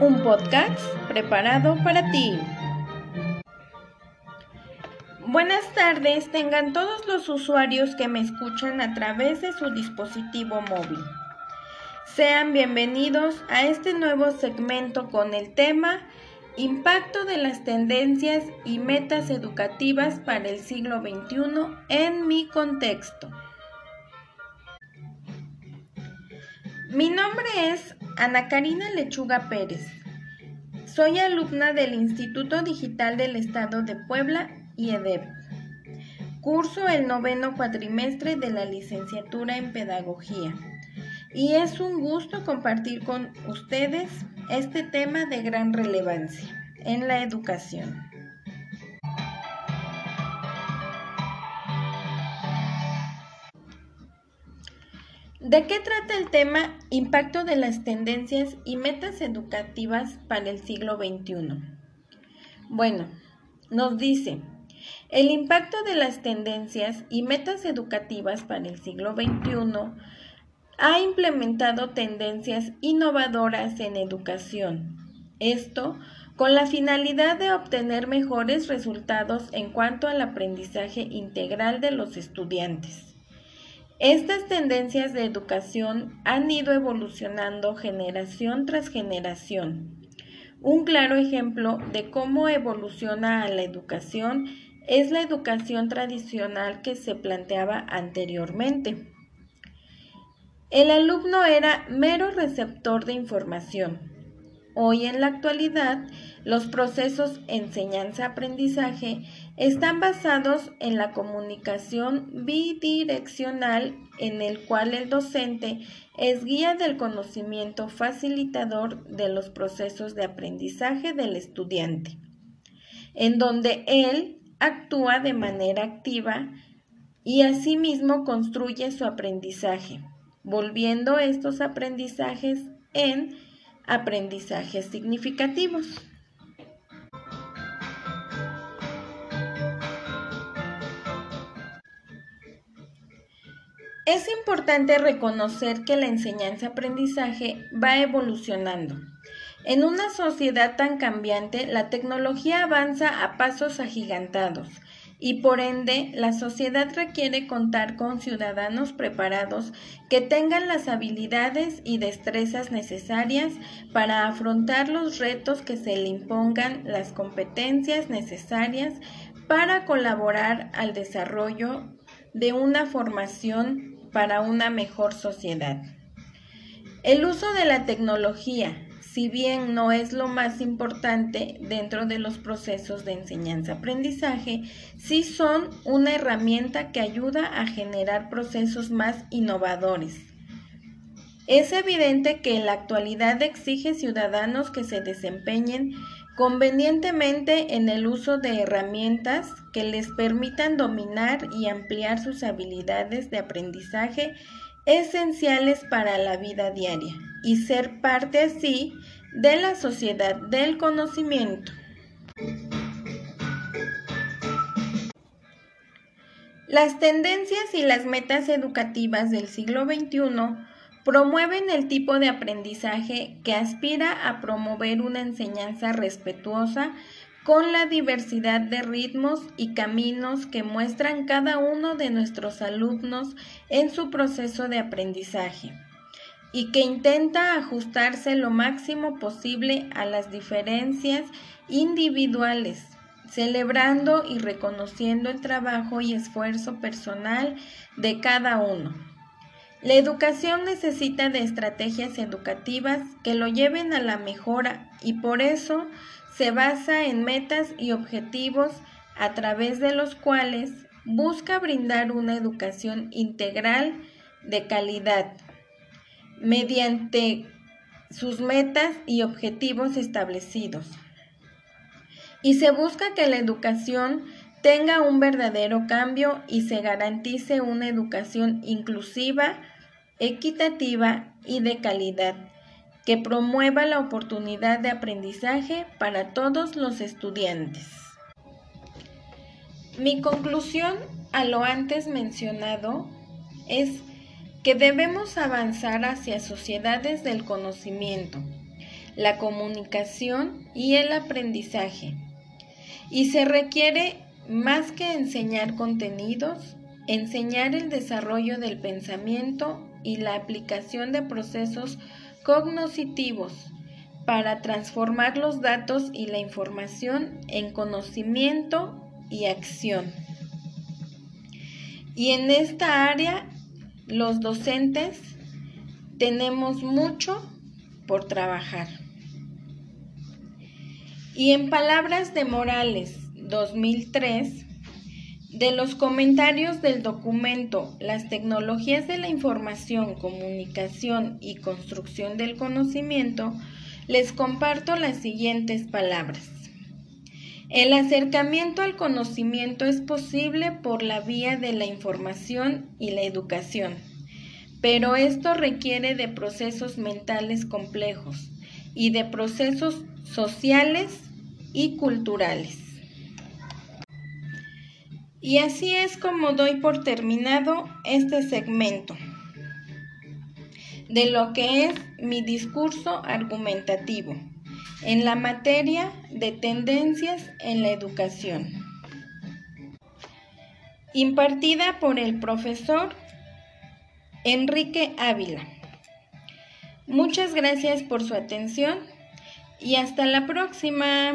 un podcast preparado para ti. Buenas tardes, tengan todos los usuarios que me escuchan a través de su dispositivo móvil. Sean bienvenidos a este nuevo segmento con el tema Impacto de las tendencias y metas educativas para el siglo XXI en mi contexto. Mi nombre es Ana Karina Lechuga Pérez. Soy alumna del Instituto Digital del Estado de Puebla y EDEP. Curso el noveno cuatrimestre de la licenciatura en Pedagogía. Y es un gusto compartir con ustedes este tema de gran relevancia en la educación. ¿De qué trata el tema Impacto de las tendencias y metas educativas para el siglo XXI? Bueno, nos dice, el impacto de las tendencias y metas educativas para el siglo XXI ha implementado tendencias innovadoras en educación. Esto con la finalidad de obtener mejores resultados en cuanto al aprendizaje integral de los estudiantes. Estas tendencias de educación han ido evolucionando generación tras generación. Un claro ejemplo de cómo evoluciona la educación es la educación tradicional que se planteaba anteriormente. El alumno era mero receptor de información. Hoy en la actualidad, los procesos enseñanza-aprendizaje están basados en la comunicación bidireccional en el cual el docente es guía del conocimiento facilitador de los procesos de aprendizaje del estudiante, en donde él actúa de manera activa y asimismo construye su aprendizaje, volviendo estos aprendizajes en aprendizajes significativos. Es importante reconocer que la enseñanza-aprendizaje va evolucionando. En una sociedad tan cambiante, la tecnología avanza a pasos agigantados y por ende la sociedad requiere contar con ciudadanos preparados que tengan las habilidades y destrezas necesarias para afrontar los retos que se le impongan, las competencias necesarias para colaborar al desarrollo de una formación para una mejor sociedad. El uso de la tecnología, si bien no es lo más importante dentro de los procesos de enseñanza-aprendizaje, sí son una herramienta que ayuda a generar procesos más innovadores. Es evidente que la actualidad exige ciudadanos que se desempeñen convenientemente en el uso de herramientas que les permitan dominar y ampliar sus habilidades de aprendizaje esenciales para la vida diaria y ser parte así de la sociedad del conocimiento. Las tendencias y las metas educativas del siglo XXI promueven el tipo de aprendizaje que aspira a promover una enseñanza respetuosa con la diversidad de ritmos y caminos que muestran cada uno de nuestros alumnos en su proceso de aprendizaje y que intenta ajustarse lo máximo posible a las diferencias individuales, celebrando y reconociendo el trabajo y esfuerzo personal de cada uno. La educación necesita de estrategias educativas que lo lleven a la mejora y por eso se basa en metas y objetivos a través de los cuales busca brindar una educación integral de calidad mediante sus metas y objetivos establecidos. Y se busca que la educación tenga un verdadero cambio y se garantice una educación inclusiva, equitativa y de calidad, que promueva la oportunidad de aprendizaje para todos los estudiantes. Mi conclusión a lo antes mencionado es que debemos avanzar hacia sociedades del conocimiento. la comunicación y el aprendizaje. Y se requiere más que enseñar contenidos, enseñar el desarrollo del pensamiento y la aplicación de procesos cognitivos para transformar los datos y la información en conocimiento y acción. Y en esta área, los docentes tenemos mucho por trabajar. Y en palabras de Morales 2003, de los comentarios del documento Las tecnologías de la información, comunicación y construcción del conocimiento, les comparto las siguientes palabras. El acercamiento al conocimiento es posible por la vía de la información y la educación pero esto requiere de procesos mentales complejos y de procesos sociales y culturales. Y así es como doy por terminado este segmento de lo que es mi discurso argumentativo en la materia de tendencias en la educación, impartida por el profesor Enrique Ávila. Muchas gracias por su atención y hasta la próxima.